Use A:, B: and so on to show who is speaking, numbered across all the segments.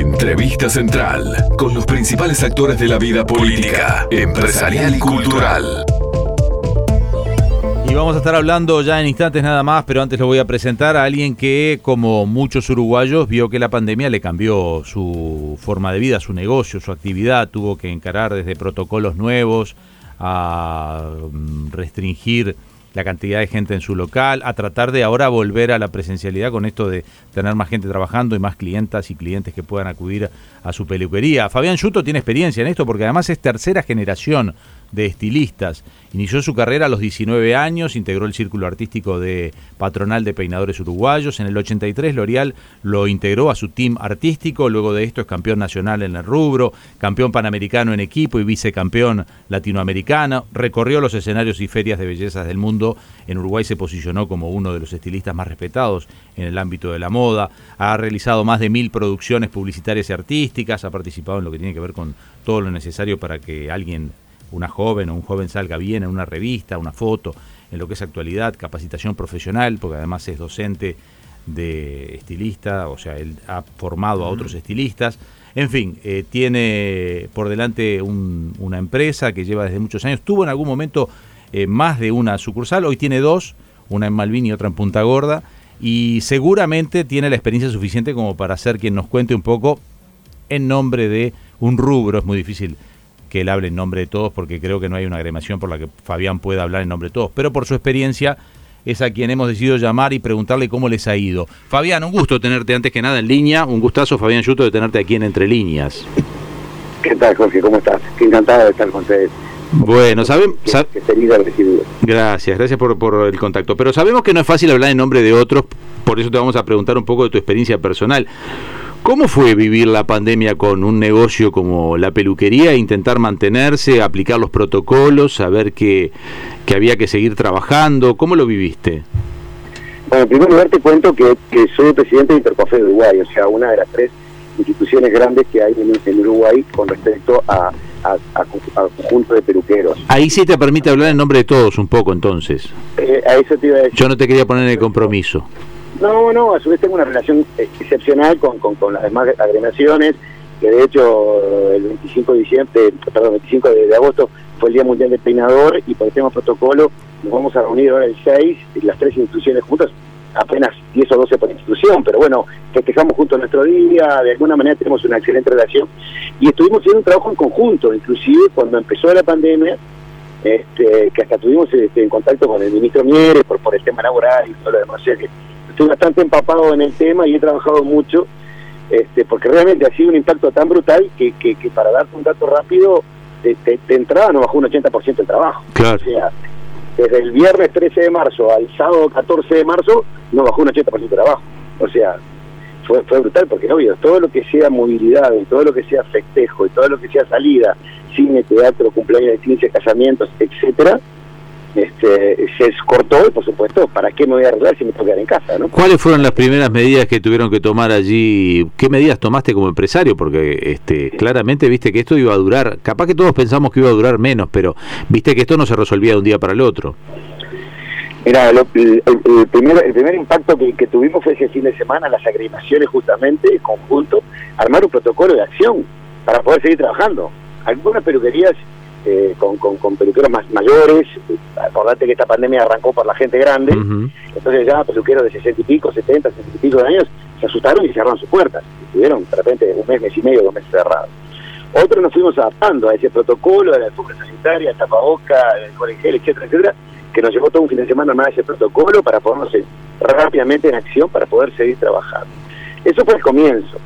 A: Entrevista Central, con los principales actores de la vida política, empresarial y cultural.
B: Y vamos a estar hablando ya en instantes nada más, pero antes lo voy a presentar a alguien que, como muchos uruguayos, vio que la pandemia le cambió su forma de vida, su negocio, su actividad, tuvo que encarar desde protocolos nuevos a mm, restringir la cantidad de gente en su local, a tratar de ahora volver a la presencialidad con esto de tener más gente trabajando y más clientas y clientes que puedan acudir a su peluquería. Fabián Yuto tiene experiencia en esto porque además es tercera generación de estilistas. Inició su carrera a los 19 años, integró el círculo artístico de Patronal de Peinadores Uruguayos. En el 83 L'Oreal lo integró a su team artístico, luego de esto es campeón nacional en el rubro, campeón panamericano en equipo y vicecampeón latinoamericano. Recorrió los escenarios y ferias de bellezas del mundo. En Uruguay se posicionó como uno de los estilistas más respetados en el ámbito de la moda. Ha realizado más de mil producciones publicitarias y artísticas, ha participado en lo que tiene que ver con todo lo necesario para que alguien una joven o un joven salga bien en una revista, una foto, en lo que es actualidad, capacitación profesional, porque además es docente de estilista, o sea, él ha formado a otros estilistas. En fin, eh, tiene por delante una empresa que lleva desde muchos años. Tuvo en algún momento eh, más de una sucursal, hoy tiene dos, una en Malvin y otra en Punta Gorda, y seguramente tiene la experiencia suficiente como para ser quien nos cuente un poco en nombre de un rubro, es muy difícil que él hable en nombre de todos, porque creo que no hay una agremación por la que Fabián pueda hablar en nombre de todos, pero por su experiencia es a quien hemos decidido llamar y preguntarle cómo les ha ido. Fabián, un gusto tenerte antes que nada en línea, un gustazo Fabián Yuto de tenerte aquí en Entre Líneas.
C: ¿Qué tal Jorge? ¿Cómo estás? Qué encantado de estar con ustedes.
B: Bueno, sabemos... gracias, gracias por, por el contacto. Pero sabemos que no es fácil hablar en nombre de otros, por eso te vamos a preguntar un poco de tu experiencia personal. ¿Cómo fue vivir la pandemia con un negocio como la peluquería, intentar mantenerse, aplicar los protocolos, saber que, que había que seguir trabajando? ¿Cómo lo viviste?
C: Bueno, en primer lugar te cuento que, soy el presidente de Intercofe de Uruguay, o sea, una de las tres instituciones grandes que hay en, Uruguay con respecto a, a, conjunto de peluqueros.
B: Ahí sí te permite hablar en nombre de todos un poco entonces.
C: Eh, a eso te iba a decir.
B: Yo no te quería poner en el compromiso.
C: No, no, a su vez tengo una relación excepcional con, con, las demás agremiaciones, que de hecho el 25 de diciembre, perdón, 25 de, agosto fue el Día Mundial del Peinador y por el tema protocolo nos vamos a reunir ahora el 6, las tres instituciones juntas, apenas 10 o 12 por institución, pero bueno, festejamos juntos nuestro día, de alguna manera tenemos una excelente relación y estuvimos haciendo un trabajo en conjunto, inclusive cuando empezó la pandemia, este, que hasta tuvimos este, en contacto con el ministro Mieres por, por el tema laboral y todo lo demás, estoy bastante empapado en el tema y he trabajado mucho, este, porque realmente ha sido un impacto tan brutal que, que, para darte un dato rápido, de, entrada no bajó un 80% el trabajo.
B: Claro.
C: O sea, desde el viernes 13 de marzo al sábado 14 de marzo no bajó un 80% de trabajo. O sea, fue, fue brutal porque obvio, todo lo que sea movilidad y todo lo que sea festejo y todo lo que sea salida, cine, teatro, cumpleaños de ciencia, casamientos, etcétera, este, se cortó y por supuesto, ¿para qué me voy a arreglar si me tengo que quedar en casa? ¿no?
B: ¿Cuáles fueron las primeras medidas que tuvieron que tomar allí? ¿Qué medidas tomaste como empresario? Porque este, claramente viste que esto iba a durar, capaz que todos pensamos que iba a durar menos, pero viste que esto no se resolvía de un día para el otro.
C: Mira, el, primer, el primer impacto que, tuvimos fue ese fin de semana, las agremiaciones justamente, en conjunto, armar un protocolo de acción para poder seguir trabajando. Algunas peluquerías eh, con, con, peluqueros más mayores. Acordate que esta pandemia arrancó por la gente grande, entonces ya peluqueros de 60 y pico, 70, 60 y pico de años se asustaron y cerraron sus puertas. Estuvieron de repente un mes, mes y medio, dos meses cerrados. Otros nos fuimos adaptando a ese protocolo de la alfombra sanitaria, tapaboca, el gel, etcétera, etcétera, que nos llevó todo un fin de semana más ese protocolo para ponernos rápidamente en acción para poder seguir trabajando. Eso fue el comienzo.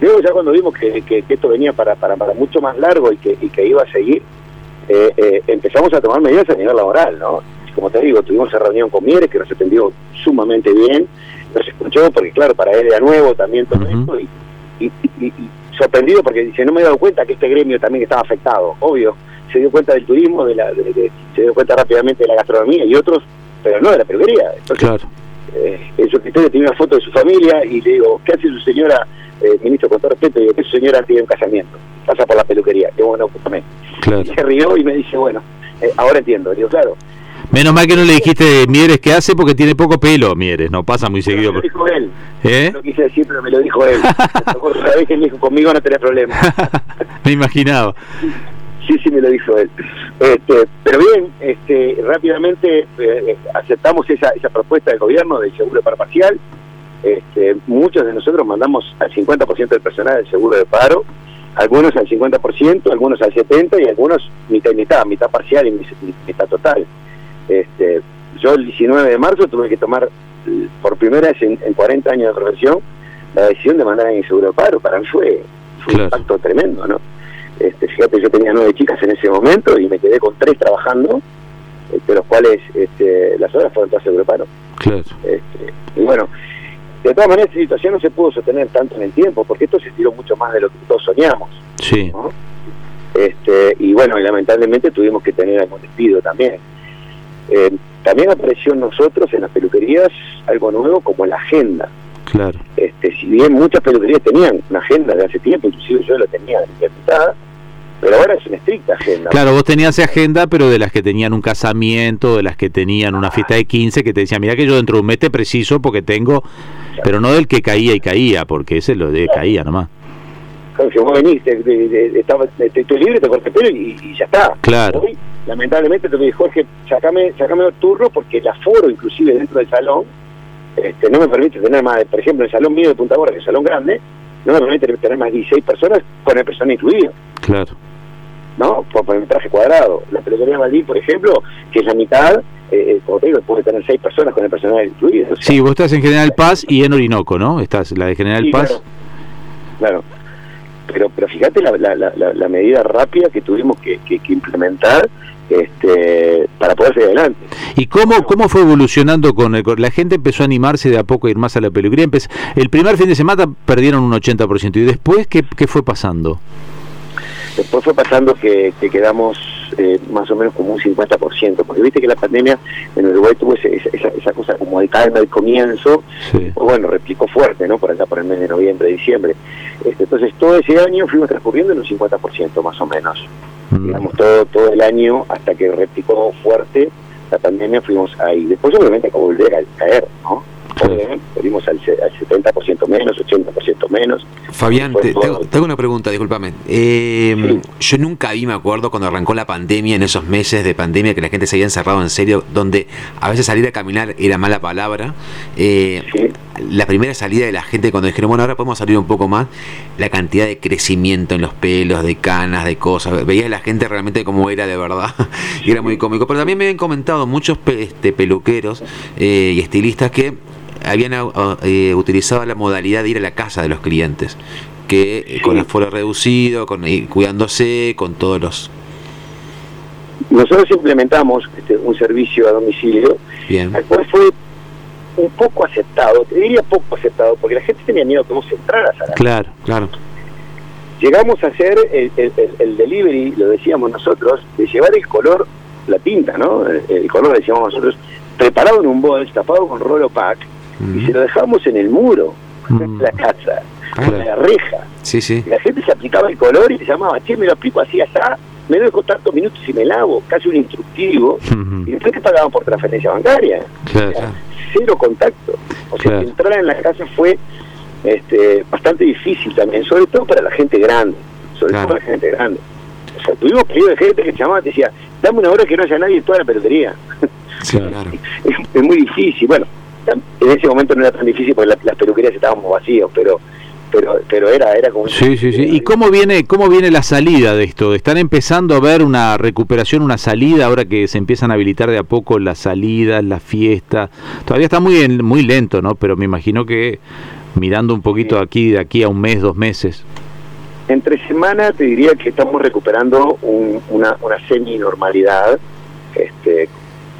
C: Luego ya cuando vimos que, que, esto venía para, para, para, mucho más largo y que, y que iba a seguir, eh, eh, empezamos a tomar medidas a nivel laboral, ¿no? Como te digo, tuvimos esa reunión con Mieres que nos atendió sumamente bien, nos escuchó porque claro, para él era nuevo también todo esto y, sorprendido porque dice, no me he dado cuenta que este gremio también estaba afectado, obvio, se dio cuenta del turismo, de la, se dio cuenta rápidamente de la gastronomía y otros, pero no de la peluquería. Entonces, claro. eh, en su escritorio tiene una foto de su familia y le digo, ¿qué hace su señora, eh, ministro, con todo respeto? Digo, ¿qué su señora tiene un casamiento? Pasa por la peluquería. que bueno, también. Y se rió y me dice, bueno, eh, ahora entiendo. Digo, claro,
B: Menos mal que no le dijiste Mieres qué hace porque tiene poco pelo, Mieres, no pasa muy seguido.
C: Me lo dijo él.
B: ¿Eh?
C: No lo quise decir, pero me lo dijo él. Vez que me dijo, conmigo no tenés problema.
B: me imaginaba.
C: Sí, sí, me lo dijo él. Este, pero bien, este, rápidamente eh, aceptamos esa, esa propuesta del gobierno del seguro de paro parcial. Este, muchos de nosotros mandamos al 50% del personal del seguro de paro, algunos al 50%, algunos al 70% y algunos mitad y mitad, mitad parcial y mitad total. Este, yo el 19 de marzo tuve que tomar por primera vez en, 40 años de profesión la decisión de mandar a mi seguro de paro. Para mí fue, un impacto tremendo, ¿no? Este, fíjate, yo tenía nueve chicas en ese momento y me quedé con tres trabajando, eh, de los cuales este, las horas fueron todas seguro de paro.
B: Claro.
C: Este, y bueno, de todas maneras, esta situación no se pudo sostener tanto en el tiempo, porque esto se estiró mucho más de lo que todos soñamos.
B: Sí.
C: Este, y bueno, lamentablemente tuvimos que tener algún despido también. Eh, también apareció en nosotros, en las peluquerías, algo nuevo como la agenda.
B: Claro.
C: Este, si bien muchas peluquerías tenían una agenda de hace tiempo, inclusive yo la tenía implementada, pero ahora es una estricta agenda.
B: Claro, vos tenías agenda, pero de las que tenían un casamiento, de las que tenían una fiesta de 15, que te decían, mira que yo dentro de un mes te preciso porque tengo, pero no del que caía y caía, porque ese lo de caía nomás.
C: Claro, si vos venís, te, estoy libre, te corté pelo y, ya está.
B: Claro
C: lamentablemente te dije, Jorge, sacame, sacame el turno porque el aforo, inclusive dentro del salón, este, no me permite tener más, por ejemplo, el salón mío de Punta Gorda, que es el salón grande, no me permite tener más de 16 personas con el personal incluido.
B: Claro.
C: ¿No? Por, por el metraje cuadrado. La peluquería Maldí, por ejemplo, que es la mitad, eh, eh, como te digo, puede tener 6 personas con el personal incluido.
B: sí, vos estás en General Paz y en Orinoco, ¿no? Estás la de General Paz.
C: Claro. Pero, pero fíjate la, la, la, medida rápida que tuvimos que, que, que implementar este, para poder seguir adelante.
B: ¿Y cómo, cómo fue evolucionando con, el, la gente? Empezó a animarse de a poco a ir más a la peluquería. el primer fin de semana perdieron un 80%. ¿Y después qué, qué fue pasando?
C: Después fue pasando que, quedamos eh, más o menos como un 50%, porque viste que la pandemia en Uruguay tuvo esa, esa, cosa como de calma al comienzo, pues bueno, replicó fuerte, ¿no? Por acá, por el mes de noviembre, diciembre. Este, entonces todo ese año fuimos transcurriendo en un 50% más o menos. Mm. digamos, todo, todo el año hasta que replicó fuerte la pandemia fuimos ahí. Después obviamente acabó volver a caer, ¿no? Volvimos al, al 70% menos, 80% menos.
D: Fabián, te, tengo, una pregunta, discúlpame. Eh, Yo nunca vi, me acuerdo, cuando arrancó la pandemia, en esos meses de pandemia, que la gente se había encerrado en serio, donde a veces salir a caminar era mala palabra. Eh, la primera salida de la gente, cuando dijeron, bueno, ahora podemos salir un poco más, la cantidad de crecimiento en los pelos, de canas, de cosas. Veía a la gente realmente como era de verdad, y era muy cómico. Pero también me habían comentado muchos este, peluqueros eh, y estilistas que habían eh, utilizado la modalidad de ir a la casa de los clientes, que eh, con el foro reducido, con cuidándose, con todos los...
C: Nosotros implementamos este, un servicio a domicilio,
D: Bien.
C: el cual fue un poco aceptado, te diría poco aceptado, porque la gente tenía miedo que vos entraras a la
B: Claro, claro.
C: Llegamos a hacer el, el, delivery, lo decíamos nosotros, de llevar el color, la tinta, ¿no? El, color, decíamos nosotros, preparado en un bol, tapado con rolo pack, y se lo dejamos en el muro, en la casa, en la reja.
D: Sí, sí.
C: La gente se aplicaba el color y se llamaba, che, me lo aplico así, hasta me dejo tantos minutos y me lavo, casi un instructivo, y después te pagaban por transferencia bancaria. cero contacto. O sea, entrar en la casa fue este, bastante difícil también, sobre todo para la gente grande, sobre todo para la gente grande. O sea, tuvimos pedido de gente que llamaba y decía, dame una hora que no haya nadie en toda la peluquería. es, muy difícil. Bueno, en ese momento no era tan difícil porque las peluquerías estábamos vacíos, pero pero pero era era como
B: sí sí sí. Y cómo viene cómo viene la salida de esto están empezando a ver una recuperación una salida ahora que se empiezan a habilitar de a poco las salidas las fiestas todavía está muy muy lento no pero me imagino que mirando un poquito aquí de aquí a un mes dos meses.
C: Entre semana te diría que estamos recuperando una, una semi normalidad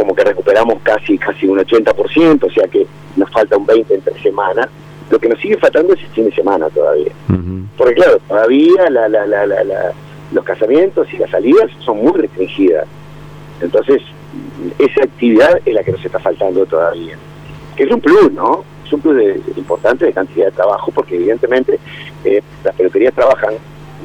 C: como que recuperamos casi casi un 80%, o sea que nos falta un 20 entre semana. Lo que nos sigue faltando es el fin de semana todavía. Porque claro, todavía la, la, la, la, los casamientos y las salidas son muy restringidas. Entonces, esa actividad es la que nos está faltando todavía. Que es un plus, ¿no? Es un plus de, importante de cantidad de trabajo, porque evidentemente eh, las peluquerías trabajan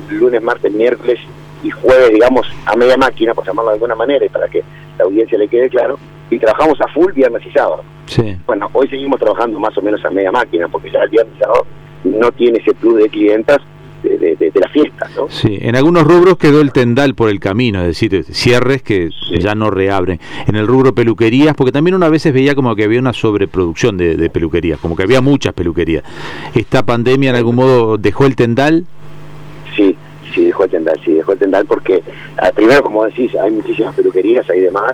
C: lunes, martes, miércoles y jueves, digamos, a media máquina, por llamarlo de alguna manera, y para que la audiencia le quede claro, y trabajamos a full viernes y sábado.
B: Sí.
C: Bueno, hoy seguimos trabajando más o menos a media máquina, porque ya el viernes y sábado no tiene ese plus de clientas de, de, de, de la fiesta, ¿no?
B: Sí, en algunos rubros quedó el tendal por el camino, es decir, cierres que
C: Sí.
B: ya no reabren. En el rubro peluquerías, porque también una veces veía como que había una sobreproducción de, de peluquerías, como que había muchas peluquerías. ¿Esta pandemia en algún modo dejó el tendal?
C: Sí, sí, dejó el tendal, sí, dejó el tendal porque, ah, primero, como decís, hay muchísimas peluquerías, hay demás,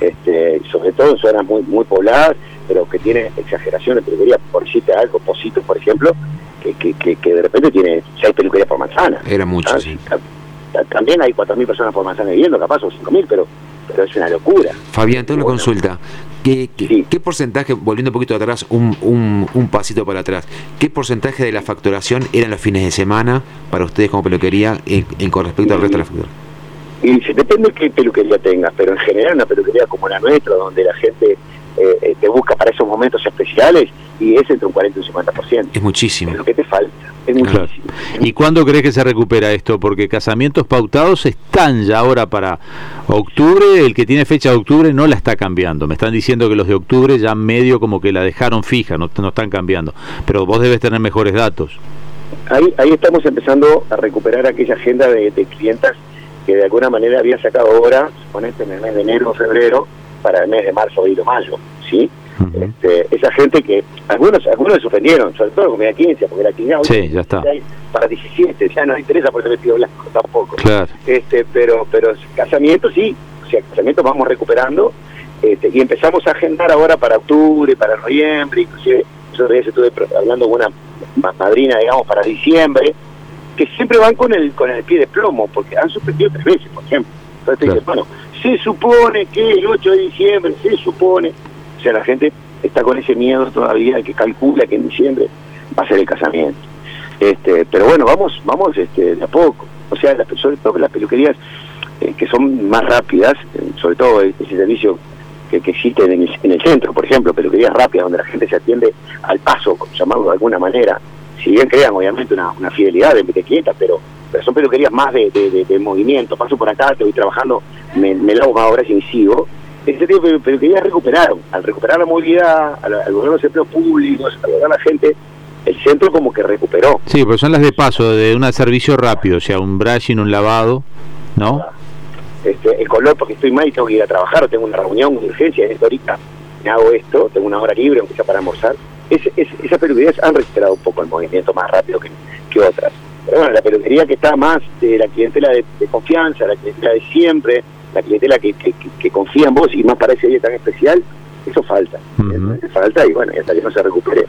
C: este, sobre todo en zonas muy, muy pobladas, pero que tienen exageración de peluquería, por decirte algo, Positos, por ejemplo, que, que, que, que de repente tiene seis peluquerías por manzana.
D: Era mucho,
C: Ah,
D: sí.
C: ta- También hay 4.000 personas por manzana viviendo, capaz, o 5.000, pero, pero es una locura.
D: Fabián, tengo una
C: Bueno,
D: consulta. ¿Qué, qué,
C: Sí.
D: qué porcentaje, volviendo un poquito atrás, un, un, un pasito para atrás, qué porcentaje de la facturación eran los fines de semana para ustedes como peluquería en, en con respecto al resto de la facturación?
C: Y depende de qué peluquería tengas, pero en general una peluquería como la nuestra, donde la gente eh, eh, te busca para esos momentos especiales, y es entre un 40 y un 50%.
D: Es muchísimo.
C: Es lo que te falta, es
B: Claro. ¿Y cuándo crees que se recupera esto? Porque casamientos pautados están ya ahora para octubre, el que tiene fecha de octubre no la está cambiando. Me están diciendo que los de octubre ya medio como que la dejaron fija, no, no están cambiando. Pero vos debes tener mejores datos.
C: Ahí, ahí estamos empezando a recuperar aquella agenda de, de clientas que de alguna manera había sacado horas, ponete en el mes de enero febrero, para el mes de marzo, abril o mayo, ¿sí? Este, esa gente que algunos algunos se ofendieron, sobre todo con la 15, porque la 15 hoy
B: Sí, ya está.
C: para 17, ya no interesa por ese vestido blanco tampoco.
B: Claro.
C: Este, pero pero casamiento sí, o sea, casamiento vamos recuperando este, y empezamos a agendar ahora para octubre, para noviembre, inclusive yo de eso estuve hablando con una ma- madrina, digamos, para diciembre, que siempre van con el con el pie de plomo, porque han suspendido tres veces, por ejemplo. Entonces te dicen, bueno, se supone que el 8 de diciembre, se supone, o sea, la gente está con ese miedo todavía, que calcula que en diciembre va a ser el casamiento. Este, pero bueno, vamos, vamos este, de a poco. O sea, las, sobre las peluquerías eh, que son más rápidas, eh, sobre todo ese servicio que, que existe en el, en el centro, por ejemplo, peluquerías rápidas donde la gente se atiende al paso, llamarlo de alguna manera, si bien crean obviamente una, una fidelidad de te quieta, pero, pero son peluquerías más de, de, de- de movimiento, paso por acá, te voy trabajando, me, me lavo más horas y sigo. Ese tipo de peluquerías recuperaron, al recuperar la movilidad, al, al los empleos públicos, al volver a la gente, el centro como que recuperó.
B: Sí, porque son las de paso, de un servicio rápido, o sea, un brushing, un lavado, ¿no?
C: este, el color porque estoy mal y tengo que ir a trabajar o tengo una reunión, una urgencia, en ahorita me hago esto, tengo una hora libre, aunque sea para almorzar. Es, es- esas peluquerías han recuperado un poco el movimiento más rápido que, que otras. Pero bueno, la peluquería que está más de la clientela de, de confianza, la clientela de siempre, la clientela que, que, confía en vos y más para ese día tan especial, eso falta. Falta y bueno, y hasta que no se recupere,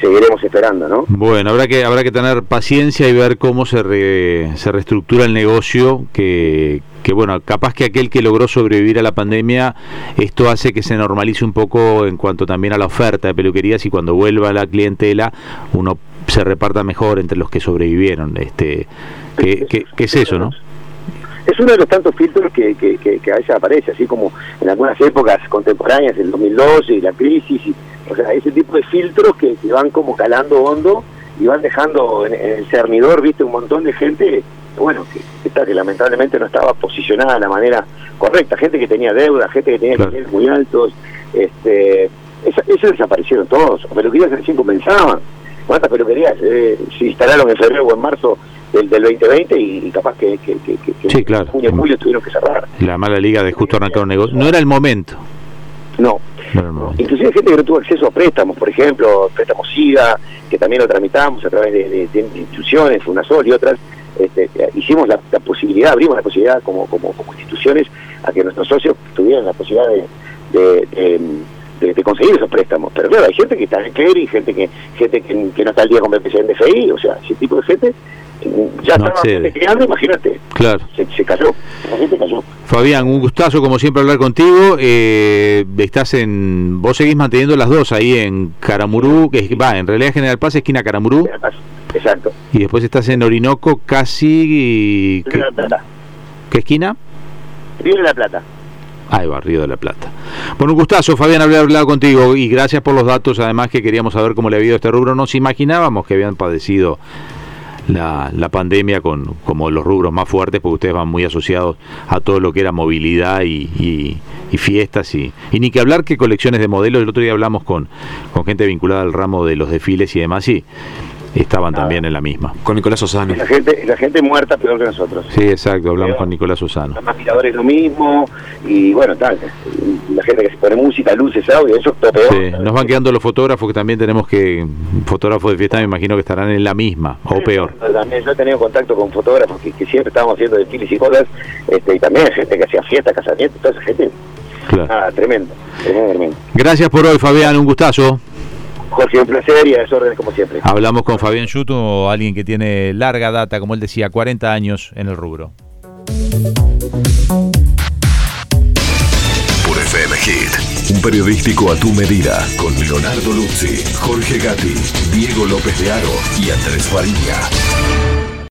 C: seguiremos esperando, ¿no?
B: Bueno, habrá que habrá que tener paciencia y ver cómo se re- se reestructura el negocio que que bueno, capaz que aquel que logró sobrevivir a la pandemia, esto hace que se normalice un poco en cuanto también a la oferta de peluquerías y cuando vuelva la clientela, uno se reparta mejor entre los que sobrevivieron. Este, que, que- que es eso, ¿no?
C: Es uno de los tantos filtros que, que, que, que a veces aparece, así como en algunas épocas contemporáneas, el 2012 y la crisis, y, o sea, ese tipo de filtros que, que van como calando hondo y van dejando en, en el cernidor, viste, un montón de gente, bueno, que, que está, que lamentablemente no estaba posicionada de la manera correcta, gente que tenía deuda, gente que tenía
B: Claro.
C: niveles muy altos, este, esa- esos desaparecieron todos, peluquerías que recién comenzaban, ¿cuántas peluquerías eh, se instalaron en febrero o en marzo del, del 2020 y, y capaz que, que, que, que- que
B: Sí, claro.
C: en junio julio tuvieron que cerrar?
B: La mala liga de justo arrancar un negocio. No era el momento.
C: No,
B: No era el momento.
C: Inclusive gente que no tuvo acceso a préstamos, por ejemplo, préstamos SIDA, que también lo tramitamos a través de, de- de instituciones, FUNASOL y otras, este, hicimos la, la posibilidad, abrimos la posibilidad como, como, como instituciones a que nuestros socios tuvieran la posibilidad de, de, de- de- de conseguir esos préstamos. Pero claro, hay gente que está en clearing, gente que gente que, que no está al día con BPC en DFI, o sea, ese tipo de gente ya
B: No
C: estaba creando, imagínate,
B: Claro.
C: se, se cayó, la gente cayó.
B: Fabián, un gustazo como siempre hablar contigo. Eh, estás en, vos seguís manteniendo las dos ahí en Caramurú, que es- va, en realidad General Paz, esquina Caramurú,
C: Exacto.
B: y después estás en Orinoco, casi,
C: Río
B: ¿qué,
C: de la Plata.
B: qué esquina?
C: Río de la Plata.
B: Ahí va, Río de la Plata. Bueno, un gustazo, Fabián, haber hablado contigo y gracias por los datos, además que queríamos saber cómo le había ido a este rubro. Nos imaginábamos que habían padecido la, la, pandemia con como los rubros más fuertes, porque ustedes van muy asociados a todo lo que era movilidad y, fiestas, y, y, ni que hablar que colecciones de modelos. El otro día hablamos con, con gente vinculada al ramo de los desfiles y demás, y estaban también en la misma.
D: Con Nicolás Susano.
C: La gente, la gente muerta peor que nosotros.
B: Sí, exacto, hablamos con Nicolás Susano.
C: Los aspiradores lo mismo, y bueno, tal, la gente que se pone música, luces, audio, eso es todo peor.
B: Sí, nos van quedando los fotógrafos que también tenemos que, fotógrafos de fiesta me imagino que estarán en la misma, o peor.
C: También yo he tenido contacto con fotógrafos que, siempre estábamos haciendo desfiles y cosas, este, y también gente que hacía fiestas, casamientos, toda esa gente. Claro. Ah, tremendo, tremendo, tremendo.
B: Gracias por hoy, Fabián, un gustazo.
C: Jorge, un placer y a órdenes como siempre.
B: Hablamos con Fabián Yuto, alguien que tiene larga data, como él decía, 40 años en el rubro.
A: Por FM Hit, un periodístico a tu medida, con Leonardo Luzzi, Jorge Gatti, Diego López de Aro y Andrés Faría.